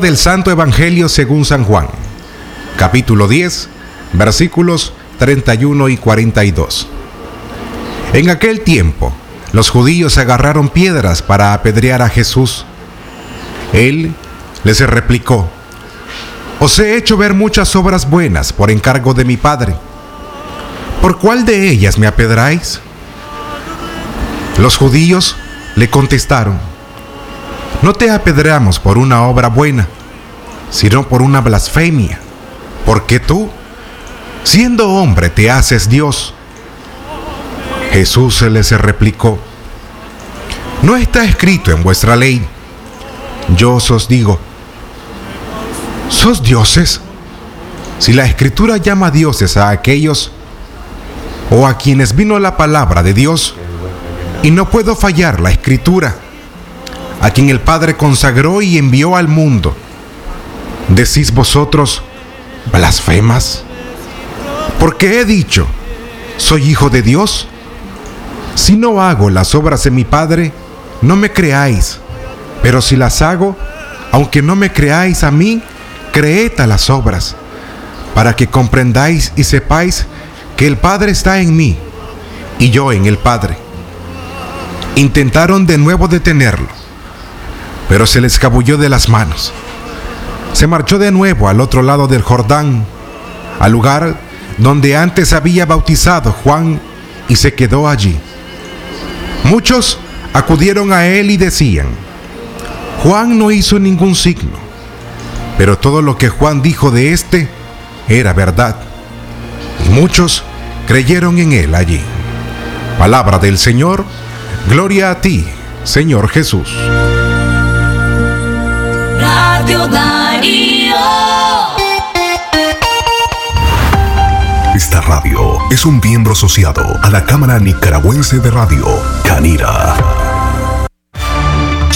Del Santo Evangelio según San Juan, capítulo 10, versículos 31 y 42. En aquel tiempo, los judíos agarraron piedras para apedrear a Jesús. Él les replicó, Os he hecho ver muchas obras buenas por encargo de mi Padre. ¿Por cuál de ellas me apedráis? Los judíos le contestaron, No te apedreamos por una obra buena, sino por una blasfemia, porque tú, siendo hombre, te haces Dios. Jesús les replicó, No está escrito en vuestra ley, yo os digo, ¿sos dioses? Si la escritura llama dioses a aquellos o a quienes vino la palabra de Dios, y no puedo fallar la escritura, a quien el Padre consagró y envió al mundo. Decís vosotros, blasfemas, porque he dicho, soy hijo de Dios. Si no hago las obras de mi Padre, no me creáis, pero si las hago, aunque no me creáis a mí, creed a las obras, para que comprendáis y sepáis que el Padre está en mí y yo en el Padre. Intentaron de nuevo detenerlo, pero se le escabulló de las manos. Se marchó de nuevo al otro lado del Jordán, al lugar donde antes había bautizado Juan, y se quedó allí. Muchos acudieron a él y decían, Juan no hizo ningún signo, pero todo lo que Juan dijo de éste era verdad. Y muchos creyeron en él allí. Palabra del Señor, gloria a ti, Señor Jesús. Esta radio es un miembro asociado a la Cámara Nicaragüense de Radio, Canira.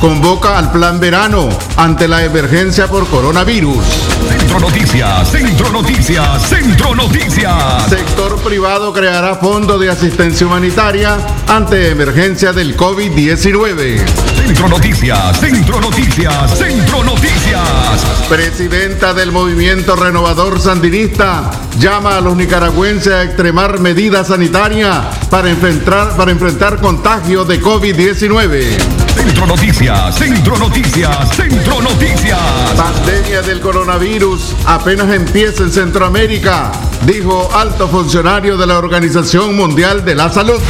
convoca al plan verano ante la emergencia por coronavirus. Centro Noticias, Centro Noticias, Centro Noticias. Sector privado creará fondo de asistencia humanitaria ante emergencia del COVID-19. Centro Noticias, Centro Noticias, Centro Noticias. Presidenta del movimiento renovador sandinista llama a los nicaragüenses a extremar medidas sanitarias para enfrentar, para enfrentar contagio de COVID-19. Centro Noticias, Centro Noticias, Centro Noticias. Pandemia del coronavirus apenas empieza en Centroamérica, dijo alto funcionario de la Organización Mundial de la Salud.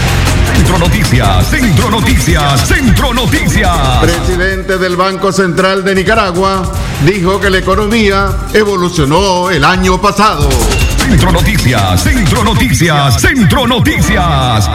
Centro Noticias, Centro Noticias, Centro Noticias. Presidente del Banco Central de Nicaragua dijo que la economía evolucionó el año pasado. Centro Noticias, Centro Noticias, Centro Noticias.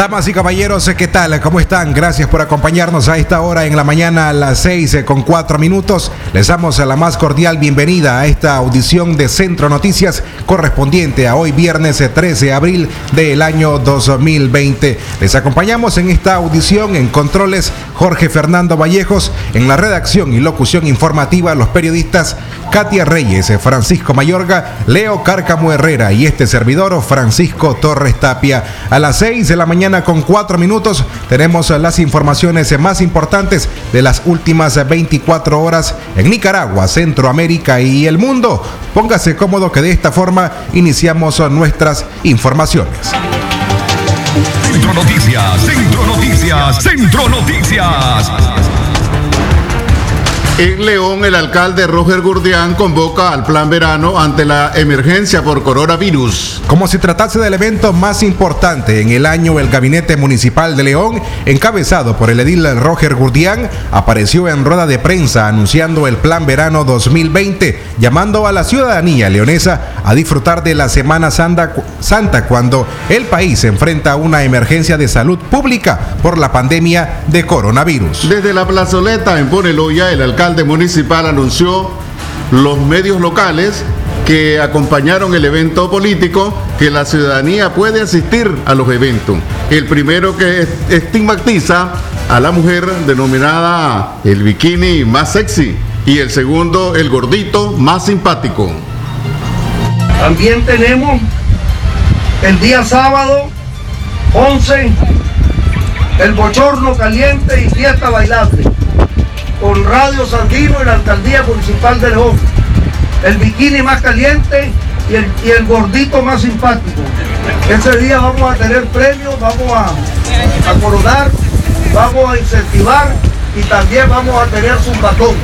Damas y caballeros, ¿qué tal? ¿Cómo están? Gracias por acompañarnos a esta hora en la mañana a las 6 eh, con 4 minutos. Les damos la más cordial bienvenida a esta audición de Centro Noticias correspondiente a hoy viernes 13 de abril del año 2020. Les acompañamos en esta audición en controles Jorge Fernando Vallejos, en la redacción y locución informativa los periodistas Katia Reyes, Francisco Mayorga, Leo Cárcamo Herrera y este servidor Francisco Torres Tapia. A las 6 de la mañana con cuatro minutos tenemos las informaciones más importantes de las últimas 24 horas en Nicaragua, Centroamérica y el mundo. Póngase cómodo que de esta forma iniciamos nuestras informaciones. Centro Noticias, Centro Noticias, Centro Noticias. En León, el alcalde Roger Gurdián convoca al plan verano ante la emergencia por coronavirus. Como si tratase del evento más importante en el año, el Gabinete Municipal de León, encabezado por el edil Roger Gurdián, apareció en rueda de prensa anunciando el plan verano 2020, llamando a la ciudadanía leonesa a disfrutar de la Semana Santa, Santa cuando el país enfrenta una emergencia de salud pública por la pandemia de coronavirus. Desde la plazoleta en Poneloya, el alcalde municipal anunció los medios locales que acompañaron el evento político que la ciudadanía puede asistir a los eventos. El primero que estigmatiza a la mujer denominada el bikini más sexy y el segundo el gordito más simpático. También tenemos el día sábado 11 el bochorno caliente y fiesta bailable con Radio Sandino y la Alcaldía Municipal de León. El bikini más caliente y el, y el gordito más simpático. Ese día vamos a tener premios, vamos a, a coronar, vamos a incentivar y también vamos a tener su batón.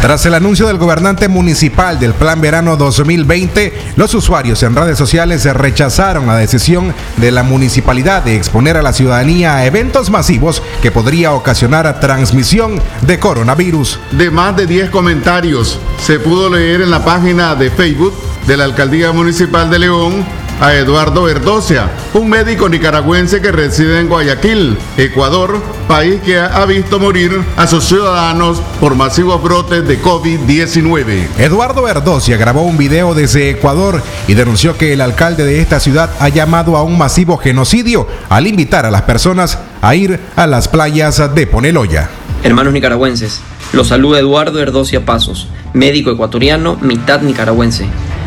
Tras el anuncio del gobernante municipal del Plan Verano 2020, los usuarios en redes sociales rechazaron la decisión de la municipalidad de exponer a la ciudadanía a eventos masivos que podría ocasionar transmisión de coronavirus. De más de 10 comentarios se pudo leer en la página de Facebook de la Alcaldía Municipal de León a Eduardo Verdocia, un médico nicaragüense que reside en Guayaquil, Ecuador, país que ha visto morir a sus ciudadanos por masivos brotes de COVID-19. Eduardo Verdocia grabó un video desde Ecuador y denunció que el alcalde de esta ciudad ha llamado a un masivo genocidio al invitar a las personas a ir a las playas de Poneloya. Hermanos nicaragüenses, los saluda Eduardo Erdocia Pasos, médico ecuatoriano, mitad nicaragüense.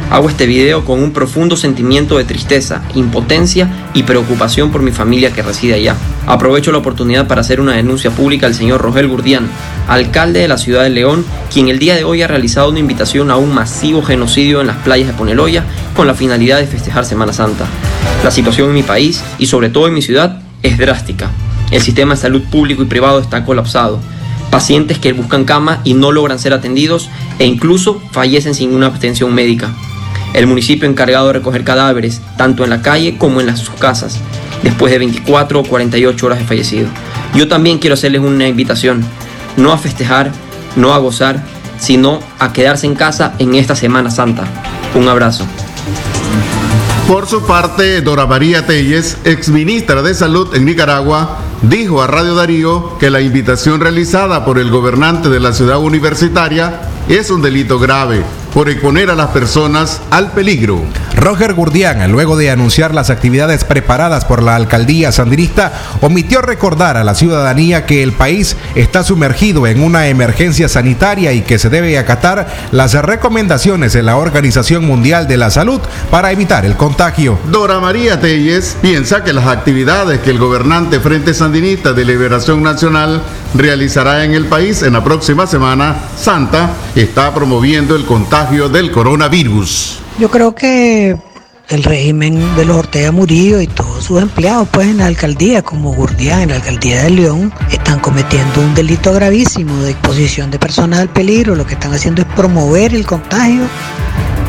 Hago este video con un profundo sentimiento de tristeza, impotencia y preocupación por mi familia que reside allá. Aprovecho la oportunidad para hacer una denuncia pública al señor Rogel Gurdián, alcalde de la ciudad de León, quien el día de hoy ha realizado una invitación a un masivo genocidio en las playas de Poneloya con la finalidad de festejar Semana Santa. La situación en mi país y sobre todo en mi ciudad es drástica. El sistema de salud público y privado está colapsado. Pacientes que buscan cama y no logran ser atendidos e incluso fallecen sin una atención médica el municipio encargado de recoger cadáveres, tanto en la calle como en las, sus casas, después de 24 o 48 horas de fallecido. Yo también quiero hacerles una invitación, no a festejar, no a gozar, sino a quedarse en casa en esta Semana Santa. Un abrazo. Por su parte, Dora María Telles, exministra de Salud en Nicaragua, dijo a Radio Darío que la invitación realizada por el gobernante de la ciudad universitaria es un delito grave por exponer a las personas al peligro. Roger Gurdián, luego de anunciar las actividades preparadas por la alcaldía sandinista, omitió recordar a la ciudadanía que el país está sumergido en una emergencia sanitaria y que se debe acatar las recomendaciones de la Organización Mundial de la Salud para evitar el contagio. Dora María Telles piensa que las actividades que el gobernante Frente Sandinista de Liberación Nacional realizará en el país en la próxima Semana Santa está promoviendo el contagio del coronavirus. Yo creo que el régimen de los Ortega Murillo y todos sus empleados pues en la alcaldía como Gurdián en la alcaldía de León están cometiendo un delito gravísimo de exposición de personas al peligro lo que están haciendo es promover el contagio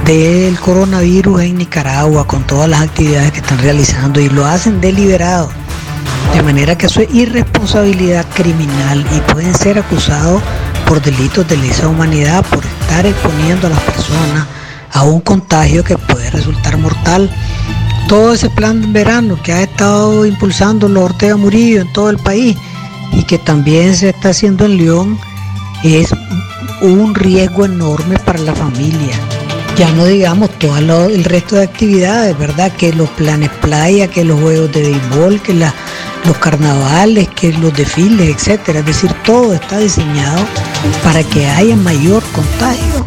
del coronavirus en Nicaragua con todas las actividades que están realizando y lo hacen deliberado de manera que eso es irresponsabilidad criminal y pueden ser acusados por delitos de lesa humanidad por estar exponiendo a las personas a un contagio que puede resultar mortal. Todo ese plan de verano que ha estado impulsando los Ortega Murillo en todo el país y que también se está haciendo en León es un riesgo enorme para la familia. Ya no digamos todo el resto de actividades, ¿verdad? Que los planes playa, que los juegos de béisbol, que la, los carnavales, que los desfiles, etcétera. Es decir, todo está diseñado para que haya mayor contagio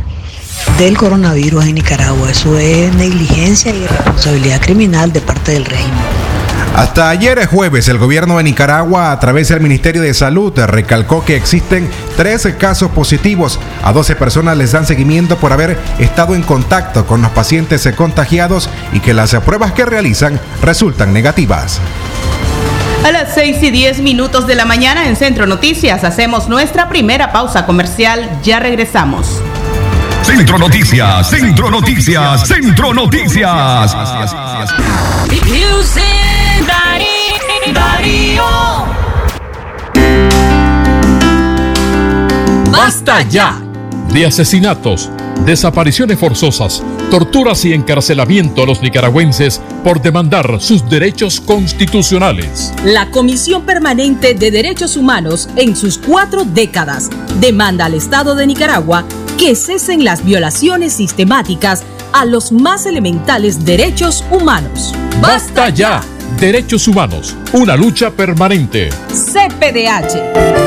del coronavirus en Nicaragua. Eso es negligencia y responsabilidad criminal de parte del régimen. Hasta ayer jueves, el gobierno de Nicaragua, a través del Ministerio de Salud, recalcó que existen 13 casos positivos. A 12 personas les dan seguimiento por haber estado en contacto con los pacientes contagiados y que las pruebas que realizan resultan negativas. A las 6 y 10 minutos de la mañana en Centro Noticias hacemos nuestra primera pausa comercial. Ya regresamos. Centro Noticias, Centro Noticias, Centro Noticias. ¡Basta ya! De asesinatos, desapariciones forzosas, torturas y encarcelamiento a los nicaragüenses por demandar sus derechos constitucionales. La Comisión Permanente de Derechos Humanos, en sus cuatro décadas, demanda al Estado de Nicaragua que cesen las violaciones sistemáticas a los más elementales derechos humanos. ¡Basta ya! Derechos humanos, una lucha permanente. CPDH.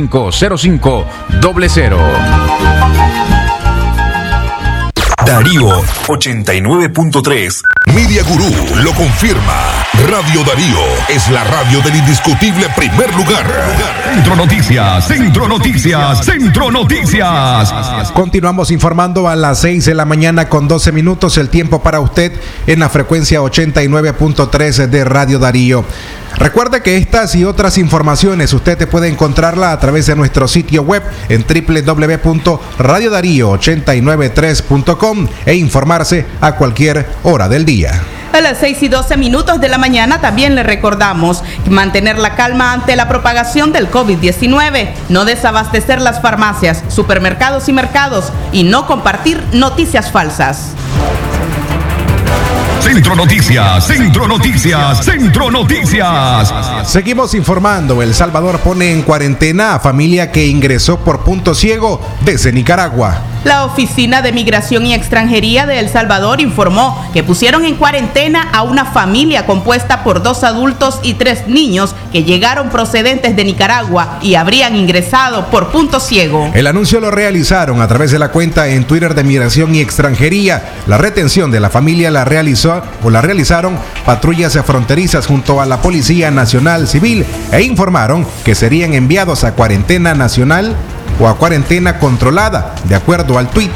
05 00. Darío 89.3. Media Gurú lo confirma. Radio Darío es la radio del indiscutible primer lugar. Centro Noticias, Centro Noticias, Centro Noticias. Continuamos informando a las 6 de la mañana con 12 minutos el tiempo para usted en la frecuencia 89.3 de Radio Darío. Recuerde que estas y otras informaciones usted te puede encontrarla a través de nuestro sitio web en www.radiodarío893.com e informarse a cualquier hora del día. A las 6 y 12 minutos de la mañana también le recordamos mantener la calma ante la propagación del COVID-19, no desabastecer las farmacias, supermercados y mercados y no compartir noticias falsas. Centro Noticias, Centro Noticias, Centro Noticias. Seguimos informando. El Salvador pone en cuarentena a familia que ingresó por punto ciego desde Nicaragua. La Oficina de Migración y Extranjería de El Salvador informó que pusieron en cuarentena a una familia compuesta por dos adultos y tres niños que llegaron procedentes de Nicaragua y habrían ingresado por punto ciego. El anuncio lo realizaron a través de la cuenta en Twitter de Migración y Extranjería. La retención de la familia la realizó o la realizaron patrullas fronterizas junto a la Policía Nacional Civil e informaron que serían enviados a cuarentena nacional o a cuarentena controlada, de acuerdo al tuit.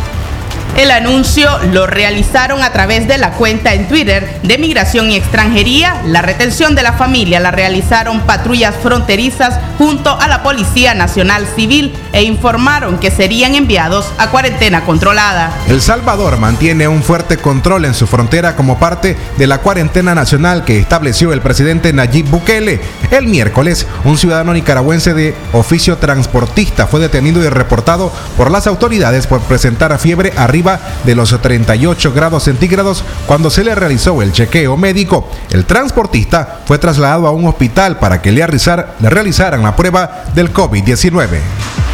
El anuncio lo realizaron a través de la cuenta en Twitter de Migración y Extranjería. La retención de la familia la realizaron patrullas fronterizas junto a la Policía Nacional Civil e informaron que serían enviados a cuarentena controlada. El Salvador mantiene un fuerte control en su frontera como parte de la cuarentena nacional que estableció el presidente Nayib Bukele. El miércoles, un ciudadano nicaragüense de oficio transportista fue detenido y reportado por las autoridades por presentar fiebre arriba de los 38 grados centígrados cuando se le realizó el chequeo médico. El transportista fue trasladado a un hospital para que le, realizaran la prueba del COVID-19.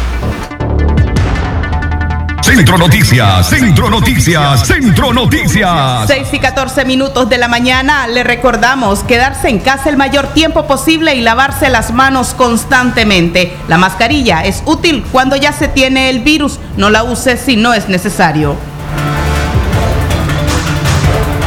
Centro Noticias, Centro Noticias, Centro Noticias. 6 y 14 minutos de la mañana le recordamos quedarse en casa el mayor tiempo posible y lavarse las manos constantemente. La mascarilla es útil cuando ya se tiene el virus, no la use si no es necesario.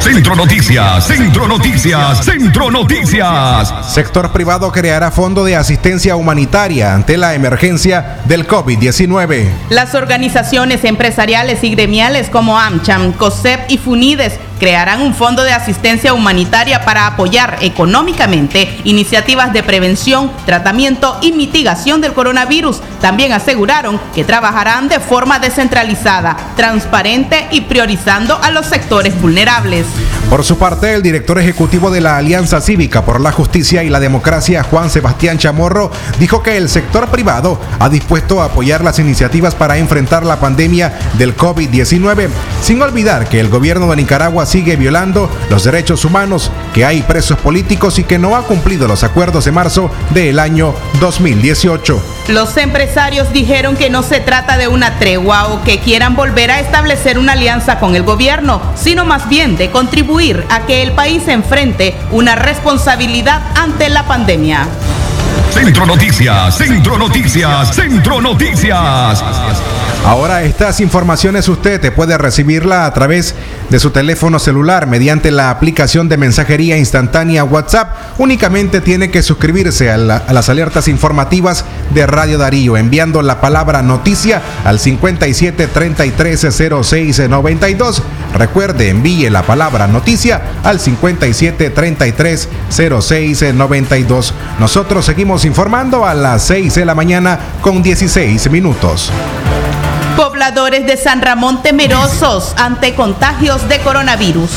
Centro Noticias, Centro Noticias, Centro Noticias. Sector privado creará fondo de asistencia humanitaria ante la emergencia del COVID-19. Las organizaciones empresariales y gremiales como AmCham, COSEP y FUNIDES crearán un fondo de asistencia humanitaria para apoyar económicamente iniciativas de prevención, tratamiento y mitigación del coronavirus. También aseguraron que trabajarán de forma descentralizada, transparente y priorizando a los sectores vulnerables. Por su parte, el director ejecutivo de la Alianza Cívica por la Justicia y la Democracia, Juan Sebastián Chamorro, dijo que el sector privado ha dispuesto a apoyar las iniciativas para enfrentar la pandemia del COVID-19, sin olvidar que el gobierno de Nicaragua sigue violando los derechos humanos, que hay presos políticos y que no ha cumplido los acuerdos de marzo del año 2018. Los empresarios dijeron que no se trata de una tregua o que quieran volver a establecer una alianza con el gobierno, sino más bien de contribuir a que el país enfrente una responsabilidad ante la pandemia. Centro Noticias, Centro Noticias, Centro Noticias. Ahora estas informaciones usted puede recibirla a través de su teléfono celular mediante la aplicación de mensajería instantánea WhatsApp. Únicamente tiene que suscribirse a, la, a, las alertas informativas de Radio Darío enviando la palabra noticia al 57 33 06 92. Recuerde, envíe la palabra noticia al 57 33 06 92. Nosotros seguimos informando a las 6 de la mañana con 16 minutos. Pobladores de San Ramón temerosos ante contagios de coronavirus.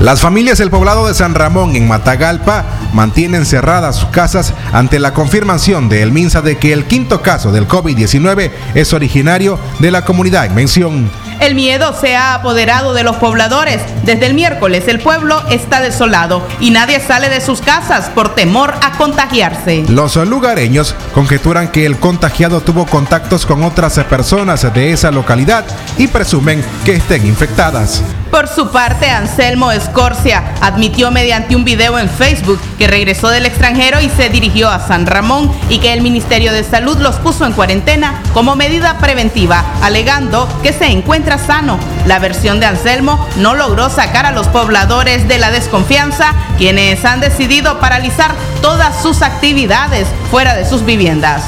Las familias del poblado de San Ramón en Matagalpa mantienen cerradas sus casas ante la confirmación de El Minsa de que el quinto caso del COVID-19 es originario de la comunidad en mención. El miedo se ha apoderado de los pobladores. Desde el miércoles el pueblo está desolado y nadie sale de sus casas por temor a contagiarse. Los lugareños conjeturan que el contagiado tuvo contactos con otras personas de esa localidad y presumen que estén infectadas. Por su parte, Anselmo Escorcia admitió mediante un video en Facebook que regresó del extranjero y se dirigió a San Ramón y que el Ministerio de Salud los puso en cuarentena como medida preventiva, alegando que se encuentra sano. La versión de Anselmo no logró sacar a los pobladores de la desconfianza, quienes han decidido paralizar todas sus actividades fuera de sus viviendas.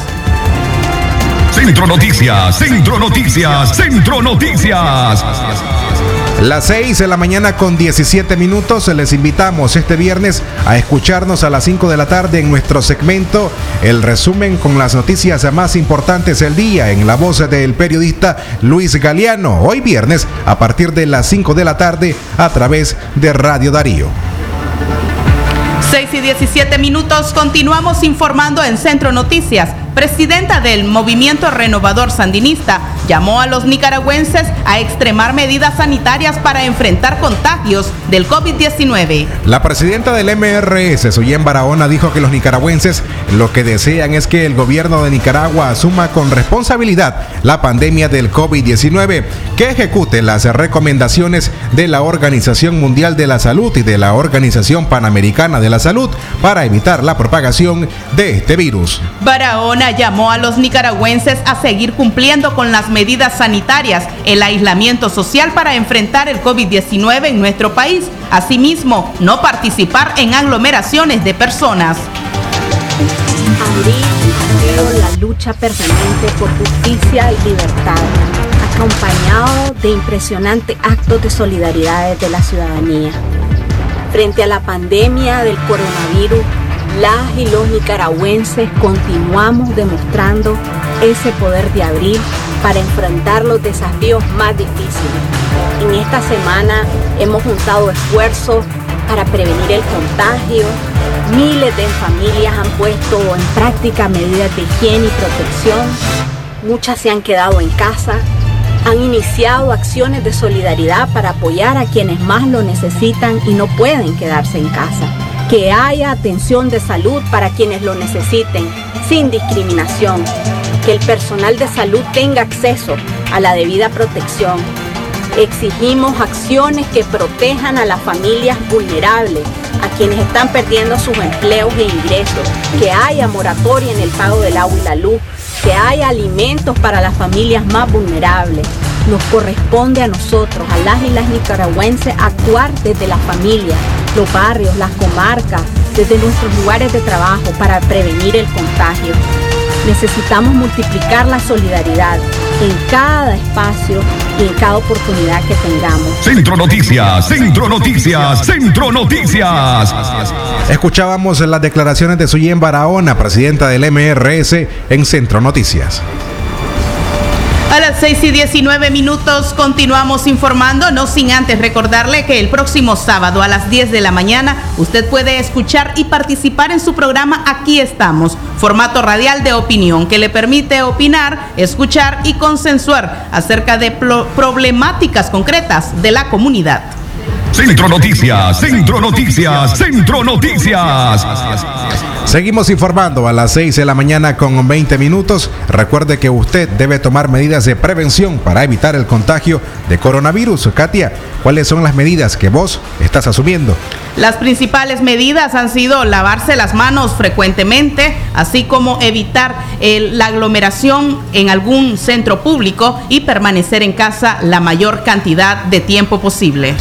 Centro Noticias, Centro Noticias, Centro Noticias. Las 6 de la mañana con 17 minutos les invitamos este viernes a escucharnos a las 5 de la tarde en nuestro segmento El resumen con las noticias más importantes del día en la voz del periodista Luis Galeano. Hoy viernes a partir de las 5 de la tarde a través de Radio Darío. 6 y 17 minutos continuamos informando en Centro Noticias. Presidenta del Movimiento Renovador Sandinista llamó a los nicaragüenses a extremar medidas sanitarias para enfrentar contagios del COVID-19. La presidenta del MRS, Suyen Barahona, dijo que los nicaragüenses lo que desean es que el gobierno de Nicaragua asuma con responsabilidad la pandemia del COVID-19, que ejecute las recomendaciones de la Organización Mundial de la Salud y de la Organización Panamericana de la Salud para evitar la propagación de este virus. Barahona llamó a los nicaragüenses a seguir cumpliendo con las medidas sanitarias, el aislamiento social para enfrentar el COVID-19 en nuestro país. Asimismo, no participar en aglomeraciones de personas. La lucha permanente por justicia y libertad, acompañado de impresionantes actos de solidaridad de la ciudadanía. Frente a la pandemia del coronavirus, las y los nicaragüenses continuamos demostrando ese poder de abril para enfrentar los desafíos más difíciles. En esta semana hemos juntado esfuerzos para prevenir el contagio. Miles de familias han puesto en práctica medidas de higiene y protección. Muchas se han quedado en casa. Han iniciado acciones de solidaridad para apoyar a quienes más lo necesitan y no pueden quedarse en casa que haya atención de salud para quienes lo necesiten, sin discriminación, que el personal de salud tenga acceso a la debida protección. Exigimos acciones que protejan a las familias vulnerables, a quienes están perdiendo sus empleos e ingresos, que haya moratoria en el pago del agua y la luz, que haya alimentos para las familias más vulnerables. Nos corresponde a nosotros, a las y las nicaragüenses, actuar desde la familia, los barrios, las comarcas, desde nuestros lugares de trabajo para prevenir el contagio. Necesitamos multiplicar la solidaridad en cada espacio y en cada oportunidad que tengamos. Centro Noticias, Centro Noticias, Centro Noticias. Escuchábamos las declaraciones de Suyen Barahona, presidenta del MRS, en Centro Noticias. A las 6 y 19 minutos continuamos informando, no sin antes recordarle que el próximo sábado a las 10 de la mañana usted puede escuchar y participar en su programa Aquí estamos, formato radial de opinión que le permite opinar, escuchar y consensuar acerca de problemáticas concretas de la comunidad. Centro Noticias, Centro Noticias, Centro Noticias. Seguimos informando a las 6 de la mañana con 20 minutos. Recuerde que usted debe tomar medidas de prevención para evitar el contagio de coronavirus. Katia, ¿cuáles son las medidas que vos estás asumiendo? Las principales medidas han sido lavarse las manos frecuentemente, así como evitar la aglomeración en algún centro público y permanecer en casa la mayor cantidad de tiempo posible.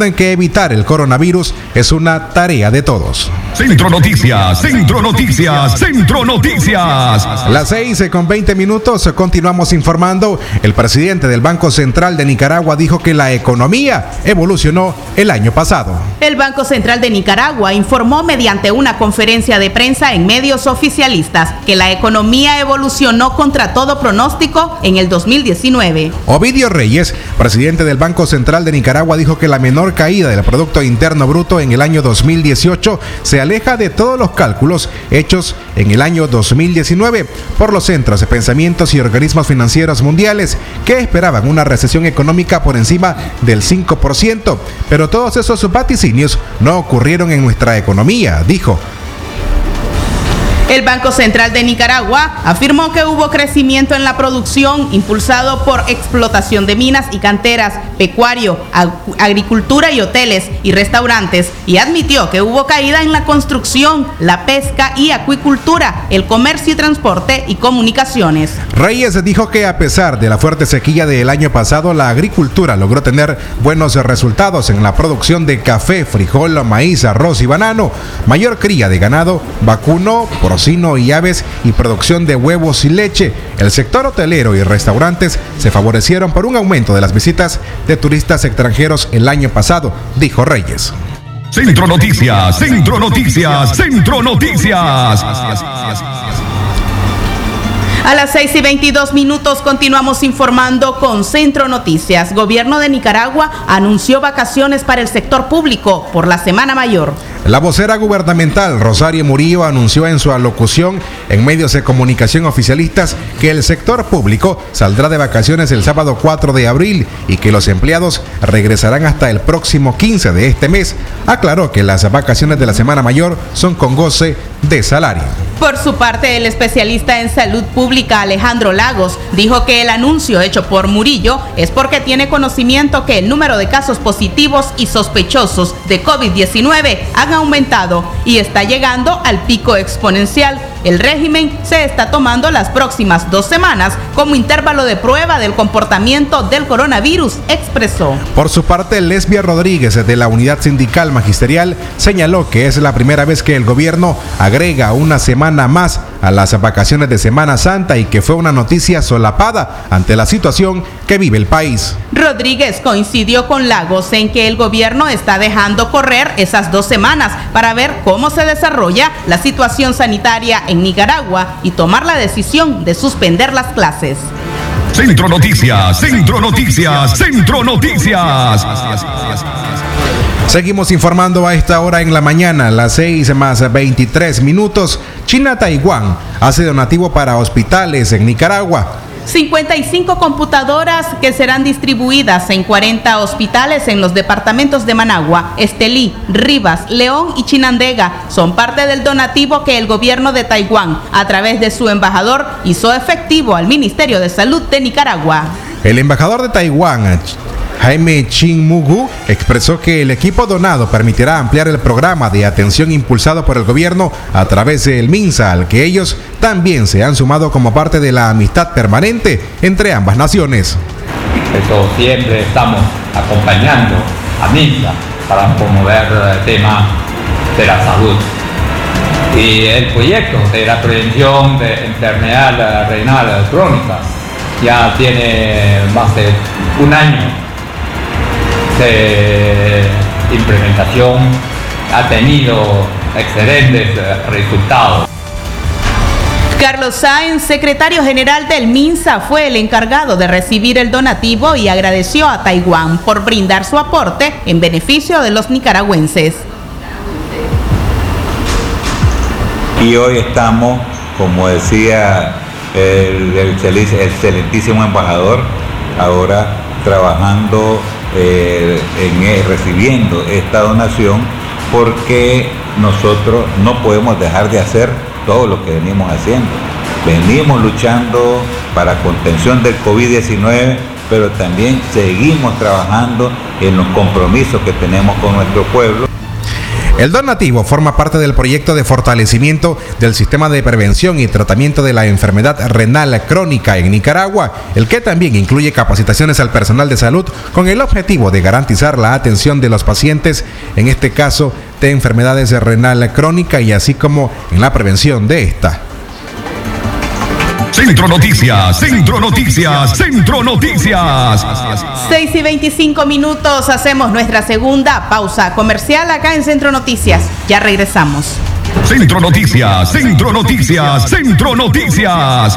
Recuerden que evitar el coronavirus es una tarea de todos. Centro Noticias, Centro Noticias, Centro Noticias. Las 6 con 20 minutos continuamos informando. El presidente del Banco Central de Nicaragua dijo que la economía evolucionó el año pasado. El Banco Central de Nicaragua informó mediante una conferencia de prensa en medios oficialistas que la economía evolucionó contra todo pronóstico en el 2019. Ovidio Reyes, presidente del Banco Central de Nicaragua, dijo que la menor caída del Producto Interno Bruto en el año 2018 se aleja de todos los cálculos hechos en el año 2019 por los centros de pensamientos y organismos financieros mundiales que esperaban una recesión económica por encima del 5%, pero todos esos vaticinios no ocurrieron en nuestra economía, dijo. El Banco Central de Nicaragua afirmó que hubo crecimiento en la producción impulsado por explotación de minas y canteras, pecuario, agricultura y hoteles y restaurantes y admitió que hubo caída en la construcción, la pesca y acuicultura, el comercio y transporte y comunicaciones. Reyes dijo que a pesar de la fuerte sequía del año pasado, la agricultura logró tener buenos resultados en la producción de café, frijol, maíz, arroz y banano, mayor cría de ganado, vacuno, por y aves y producción de huevos y leche. El sector hotelero y restaurantes se favorecieron por un aumento de las visitas de turistas extranjeros el año pasado, dijo Reyes. Centro Noticias, Centro Noticias, Centro Noticias. A las 6 y 22 minutos continuamos informando con Centro Noticias. Gobierno de Nicaragua anunció vacaciones para el sector público por la Semana Mayor. La vocera gubernamental Rosario Murillo anunció en su alocución en medios de comunicación oficialistas que el sector público saldrá de vacaciones el sábado 4 de abril y que los empleados regresarán hasta el próximo 15 de este mes. Aclaró que las vacaciones de la Semana Mayor son con goce de salario. Por su parte, el especialista en salud pública Alejandro Lagos dijo que el anuncio hecho por Murillo es porque tiene conocimiento que el número de casos positivos y sospechosos de COVID-19 han aumentado y está llegando al pico exponencial el régimen se está tomando las próximas dos semanas como intervalo de prueba del comportamiento del coronavirus, expresó. Por su parte, Lesbia Rodríguez de la Unidad Sindical Magisterial señaló que es la primera vez que el gobierno agrega una semana más a las vacaciones de Semana Santa y que fue una noticia solapada ante la situación que vive el país. Rodríguez coincidió con Lagos en que el gobierno está dejando correr esas dos semanas para ver cómo se desarrolla la situación sanitaria en Nicaragua y tomar la decisión de suspender las clases. Centro Noticias, Centro Noticias, Centro Noticias. Seguimos informando a esta hora en la mañana, las 6 más 23 minutos. China-Taiwán hace donativo para hospitales en Nicaragua. 55 computadoras que serán distribuidas en 40 hospitales en los departamentos de Managua, Estelí, Rivas, León y Chinandega son parte del donativo que el gobierno de Taiwán, a través de su embajador, hizo efectivo al Ministerio de Salud de Nicaragua. El embajador de Taiwán, Jaime Mugu expresó que el equipo donado permitirá ampliar el programa de atención impulsado por el gobierno a través del MINSA, al que ellos también se han sumado como parte de la amistad permanente entre ambas naciones. Eso siempre estamos acompañando a MINSA para promover el tema de la salud. Y el proyecto de la prevención de enfermedades renales crónicas ya tiene más de un año de implementación ha tenido excelentes resultados. Carlos Sáenz, secretario general del MINSA, fue el encargado de recibir el donativo y agradeció a Taiwán por brindar su aporte en beneficio de los nicaragüenses. Y hoy estamos, como decía el, el excelentísimo embajador, ahora trabajando eh, en eh, recibiendo esta donación porque nosotros no podemos dejar de hacer todo lo que venimos haciendo. Venimos luchando para contención del COVID-19, pero también seguimos trabajando en los compromisos que tenemos con nuestro pueblo. El donativo forma parte del proyecto de fortalecimiento del sistema de prevención y tratamiento de la enfermedad renal crónica en Nicaragua, el que también incluye capacitaciones al personal de salud con el objetivo de garantizar la atención de los pacientes, en este caso de enfermedades renal crónica y así como en la prevención de esta. Centro Noticias, Centro Noticias, Centro Noticias. 6 y 25 minutos, hacemos nuestra segunda pausa comercial acá en Centro Noticias. Ya regresamos. Centro Noticias, Centro Noticias, Centro Noticias.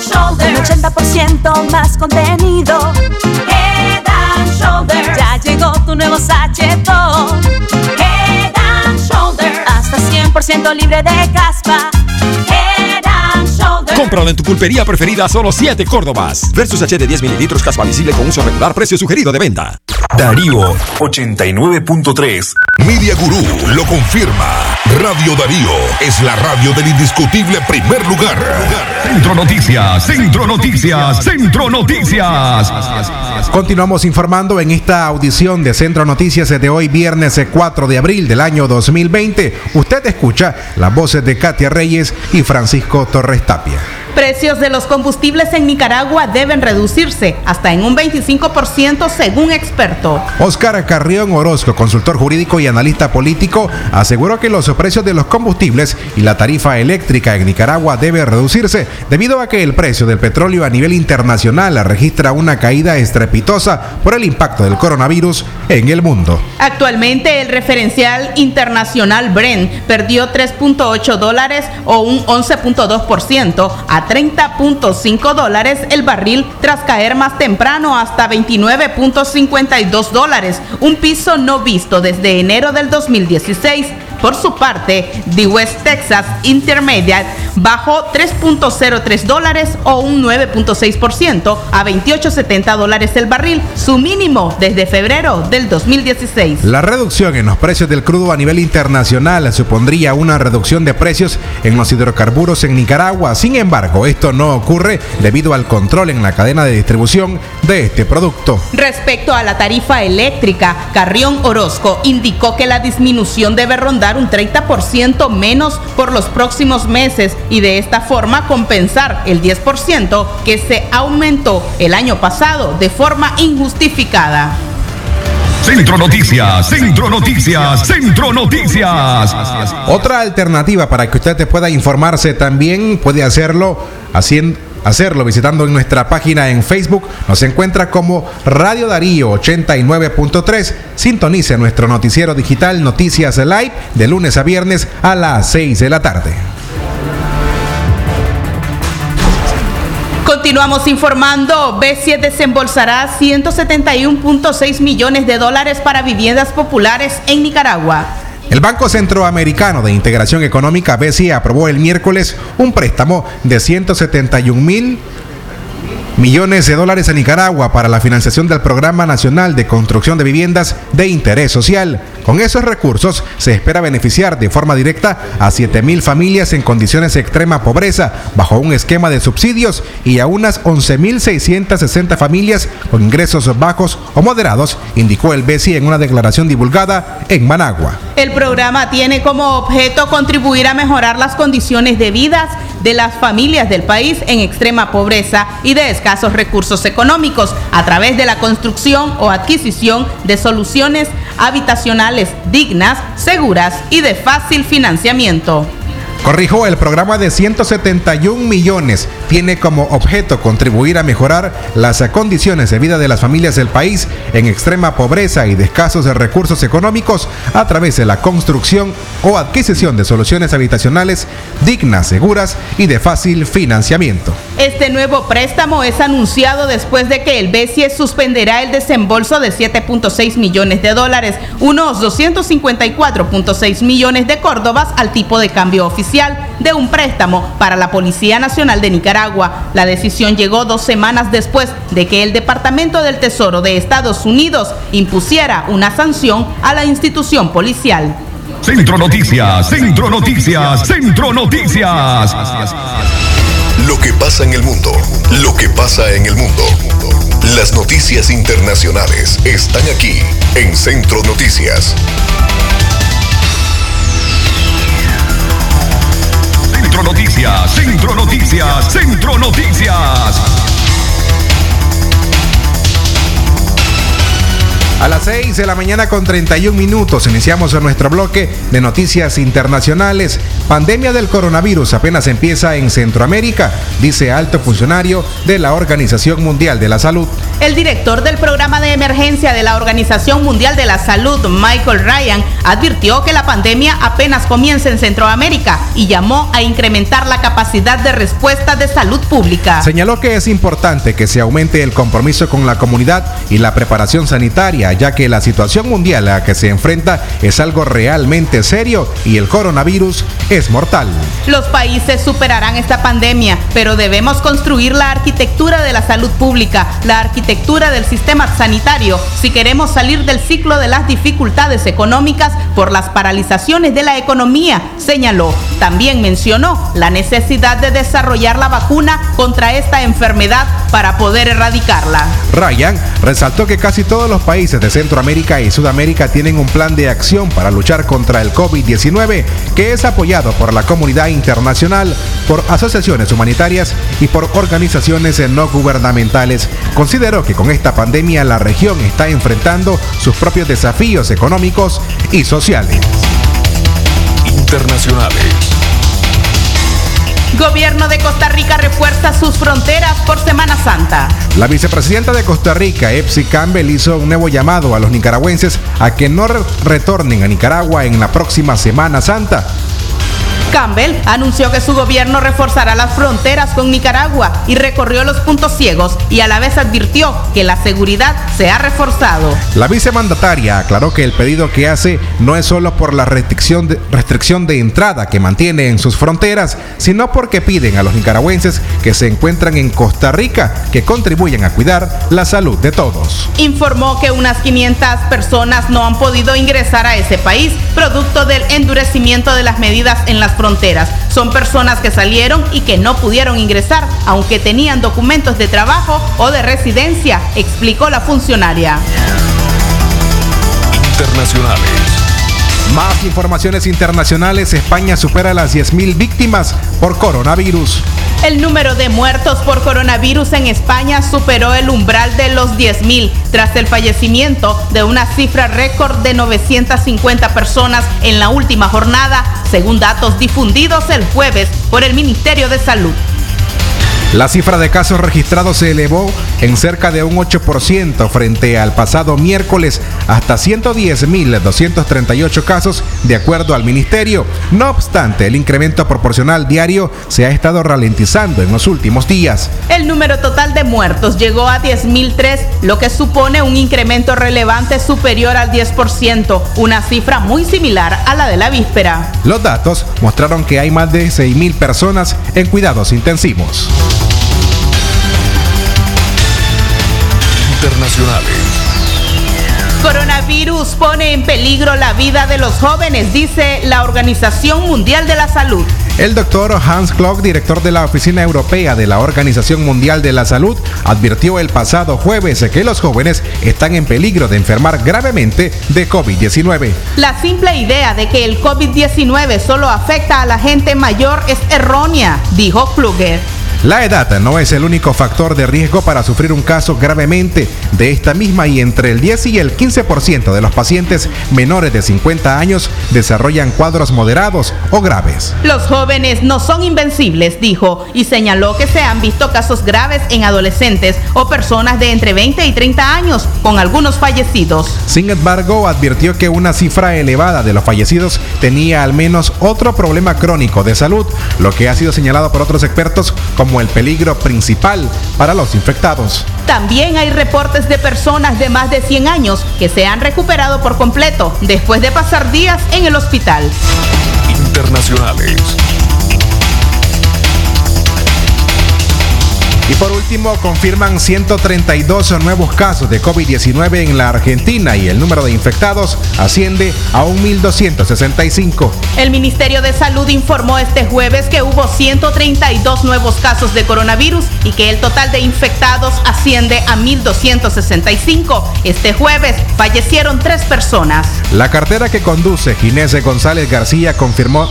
Un 80% más contenido. Head and Shoulders. Ya llegó tu nuevo sachetón. Head and Shoulders. Hasta 100% libre de caspa. Head and Shoulders. Cómpralo en tu pulpería preferida a solo 7 Córdobas. Versus H de 10 mililitros caspa visible con uso regular, precio sugerido de venta. Darío 89.3. Media Gurú lo confirma. Radio Darío es la radio del indiscutible primer lugar. Centro Noticias, Centro Noticias, Centro Noticias. Continuamos informando en esta audición de Centro Noticias de hoy, viernes 4 de abril del año 2020. Usted escucha las voces de Katia Reyes y Francisco Torres Tapia. Precios de los combustibles en Nicaragua deben reducirse hasta en un 25% según experto. Oscar Carrión Orozco, consultor jurídico y analista político, aseguró que los precios de los combustibles y la tarifa eléctrica en Nicaragua debe reducirse debido a que el precio del petróleo a nivel internacional registra una caída estrepitosa por el impacto del coronavirus en el mundo. Actualmente el referencial internacional Brent perdió 3.8 dólares o un 11.2% a 30.5 dólares el barril tras caer más temprano hasta 29.52 dólares, un piso no visto desde enero del 2016. Por su parte, The West Texas Intermediate bajó 3.03 dólares o un 9.6% a 28.70 dólares el barril, su mínimo desde febrero del 2016. La reducción en los precios del crudo a nivel internacional supondría una reducción de precios en los hidrocarburos en Nicaragua. Sin embargo, esto no ocurre debido al control en la cadena de distribución de este producto. Respecto a la tarifa eléctrica, Carrión Orozco indicó que la disminución debe rondar un 30% menos por los próximos meses y de esta forma compensar el 10% que se aumentó el año pasado de forma injustificada. Centro Noticias, Centro Noticias, Centro Noticias. Otra alternativa para que usted pueda informarse también puede hacerlo haciendo hacerlo visitando nuestra página en Facebook. Nos encuentra como Radio Darío 89.3. Sintonice nuestro noticiero digital Noticias Live de lunes a viernes a las 6 de la tarde. Continuamos informando. BCE desembolsará 171.6 millones de dólares para viviendas populares en Nicaragua. El Banco Centroamericano de Integración Económica, BCE, aprobó el miércoles un préstamo de 171 mil millones de dólares a Nicaragua para la financiación del Programa Nacional de Construcción de Viviendas de Interés Social. Con esos recursos se espera beneficiar de forma directa a 7 mil familias en condiciones de extrema pobreza bajo un esquema de subsidios y a unas 11.660 familias con ingresos bajos o moderados, indicó el BESI en una declaración divulgada en Managua. El programa tiene como objeto contribuir a mejorar las condiciones de vida de las familias del país en extrema pobreza y de recursos económicos a través de la construcción o adquisición de soluciones habitacionales dignas, seguras y de fácil financiamiento. Corrijo, el programa de 171 millones tiene como objeto contribuir a mejorar las condiciones de vida de las familias del país en extrema pobreza y de escasos recursos económicos a través de la construcción o adquisición de soluciones habitacionales dignas, seguras y de fácil financiamiento. Este nuevo préstamo es anunciado después de que el BCE suspenderá el desembolso de 7.6 millones de dólares, unos 254.6 millones de córdobas al tipo de cambio oficial de un préstamo para la Policía Nacional de Nicaragua. La decisión llegó dos semanas después de que el Departamento del Tesoro de Estados Unidos impusiera una sanción a la institución policial. Centro Noticias, Centro Noticias, Centro Noticias. Lo que pasa en el mundo, lo que pasa en el mundo. Las noticias internacionales están aquí en Centro Noticias. Centro Noticias, Centro Noticias, Centro Noticias. A las 6 de la mañana con 31 minutos iniciamos nuestro bloque de noticias internacionales. Pandemia del coronavirus apenas empieza en Centroamérica, dice alto funcionario de la Organización Mundial de la Salud. El director del programa de emergencia de la Organización Mundial de la Salud, Michael Ryan, advirtió que la pandemia apenas comienza en Centroamérica y llamó a incrementar la capacidad de respuesta de salud pública. Señaló que es importante que se aumente el compromiso con la comunidad y la preparación sanitaria ya que la situación mundial a la que se enfrenta es algo realmente serio y el coronavirus es mortal. Los países superarán esta pandemia, pero debemos construir la arquitectura de la salud pública, la arquitectura del sistema sanitario, si queremos salir del ciclo de las dificultades económicas por las paralizaciones de la economía, señaló. También mencionó la necesidad de desarrollar la vacuna contra esta enfermedad para poder erradicarla. Ryan resaltó que casi todos los países de Centroamérica y Sudamérica tienen un plan de acción para luchar contra el COVID-19 que es apoyado por la comunidad internacional, por asociaciones humanitarias y por organizaciones no gubernamentales. Consideró que con esta pandemia la región está enfrentando sus propios desafíos económicos y sociales. Internacionales. Gobierno de Costa Rica refuerza sus fronteras por Semana Santa. La vicepresidenta de Costa Rica, Epsi Campbell, hizo un nuevo llamado a los nicaragüenses a que no retornen a Nicaragua en la próxima Semana Santa. Campbell anunció que su gobierno reforzará las fronteras con Nicaragua y recorrió los puntos ciegos y a la vez advirtió que la seguridad se ha reforzado. La vicemandataria aclaró que el pedido que hace no es solo por la restricción de, restricción de entrada que mantiene en sus fronteras, sino porque piden a los nicaragüenses que se encuentran en Costa Rica que contribuyan a cuidar la salud de todos. Informó que unas 500 personas no han podido ingresar a ese país producto del endurecimiento de las medidas en las Son personas que salieron y que no pudieron ingresar, aunque tenían documentos de trabajo o de residencia, explicó la funcionaria. Internacionales. Más informaciones internacionales. España supera las 10.000 víctimas por coronavirus. El número de muertos por coronavirus en España superó el umbral de los 10.000 tras el fallecimiento de una cifra récord de 950 personas en la última jornada, según datos difundidos el jueves por el Ministerio de Salud. La cifra de casos registrados se elevó en cerca de un 8% frente al pasado miércoles hasta 110.238 casos de acuerdo al ministerio. No obstante, el incremento proporcional diario se ha estado ralentizando en los últimos días. El número total de muertos llegó a 10.003, lo que supone un incremento relevante superior al 10%, una cifra muy similar a la de la víspera. Los datos mostraron que hay más de 6.000 personas en cuidados intensivos. Internacionales. Coronavirus pone en peligro la vida de los jóvenes, dice la Organización Mundial de la Salud. El doctor Hans Klock, director de la Oficina Europea de la Organización Mundial de la Salud, advirtió el pasado jueves que los jóvenes están en peligro de enfermar gravemente de COVID-19. La simple idea de que el COVID-19 solo afecta a la gente mayor es errónea, dijo Kluger. La edad no es el único factor de riesgo para sufrir un caso gravemente de esta misma y entre el 10 y el 15% de los pacientes menores de 50 años desarrollan cuadros moderados o graves. Los jóvenes no son invencibles, dijo, y señaló que se han visto casos graves en adolescentes o personas de entre 20 y 30 años, con algunos fallecidos. Sin embargo, advirtió que una cifra elevada de los fallecidos tenía al menos otro problema crónico de salud, lo que ha sido señalado por otros expertos como como el peligro principal para los infectados. También hay reportes de personas de más de 100 años que se han recuperado por completo después de pasar días en el hospital. Internacionales. Y por último, confirman 132 nuevos casos de COVID-19 en la Argentina y el número de infectados asciende a 1.265. El Ministerio de Salud informó este jueves que hubo 132 nuevos casos de coronavirus y que el total de infectados asciende a 1.265. Este jueves fallecieron tres personas. La cartera que conduce Ginés González García confirmó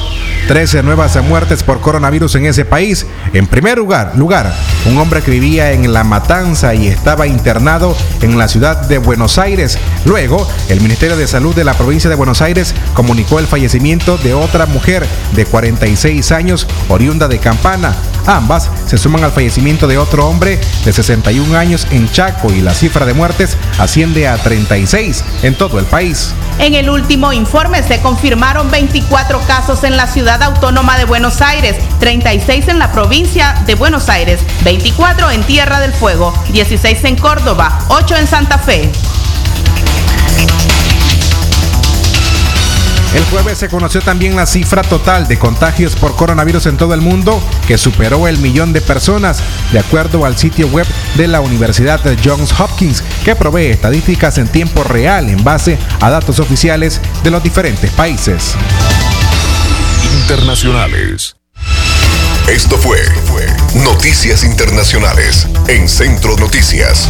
13 nuevas muertes por coronavirus en ese país. En primer lugar, lugar un hombre que vivía en La Matanza y estaba internado en la ciudad de Buenos Aires. Luego, el Ministerio de Salud de la provincia de Buenos Aires comunicó el fallecimiento de otra mujer de 46 años, oriunda de Campana. Ambas se suman al fallecimiento de otro hombre de 61 años en Chaco y la cifra de muertes asciende a 36 en todo el país. En el último informe se confirmaron 24 casos en la ciudad autónoma de Buenos Aires, 36 en la provincia de Buenos Aires, 24 en Tierra del Fuego, 16 en Córdoba, 8 en Santa Fe. El jueves se conoció también la cifra total de contagios por coronavirus en todo el mundo, que superó el millón de personas, de acuerdo al sitio web de la Universidad de Johns Hopkins, que provee estadísticas en tiempo real en base a datos oficiales de los diferentes países. Internacionales. Esto fue Noticias Internacionales en Centro Noticias.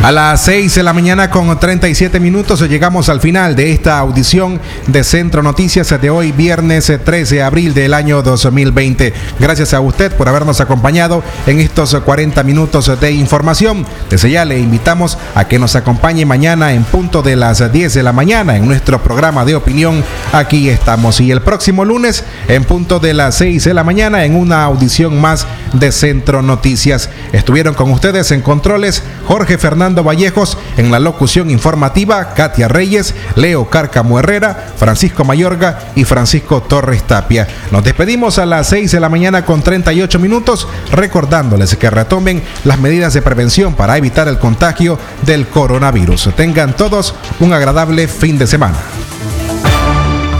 A las 6 de la mañana con 37 minutos llegamos al final de esta audición de Centro Noticias de hoy, viernes 13 de abril del año 2020. Gracias a usted por habernos acompañado en estos 40 minutos de información. Desde ya le invitamos a que nos acompañe mañana en punto de las 10 de la mañana en nuestro programa de opinión. Aquí estamos. Y el próximo lunes en punto de las 6 de la mañana en una audición más de Centro Noticias. Estuvieron con ustedes en controles Jorge Fernández Vallejos, en la locución informativa Katia Reyes, Leo Cárcamo Herrera, Francisco Mayorga y Francisco Torres Tapia. Nos despedimos a las 6 de la mañana con 38 minutos, recordándoles que retomen las medidas de prevención para evitar el contagio del coronavirus. Tengan todos un agradable fin de semana.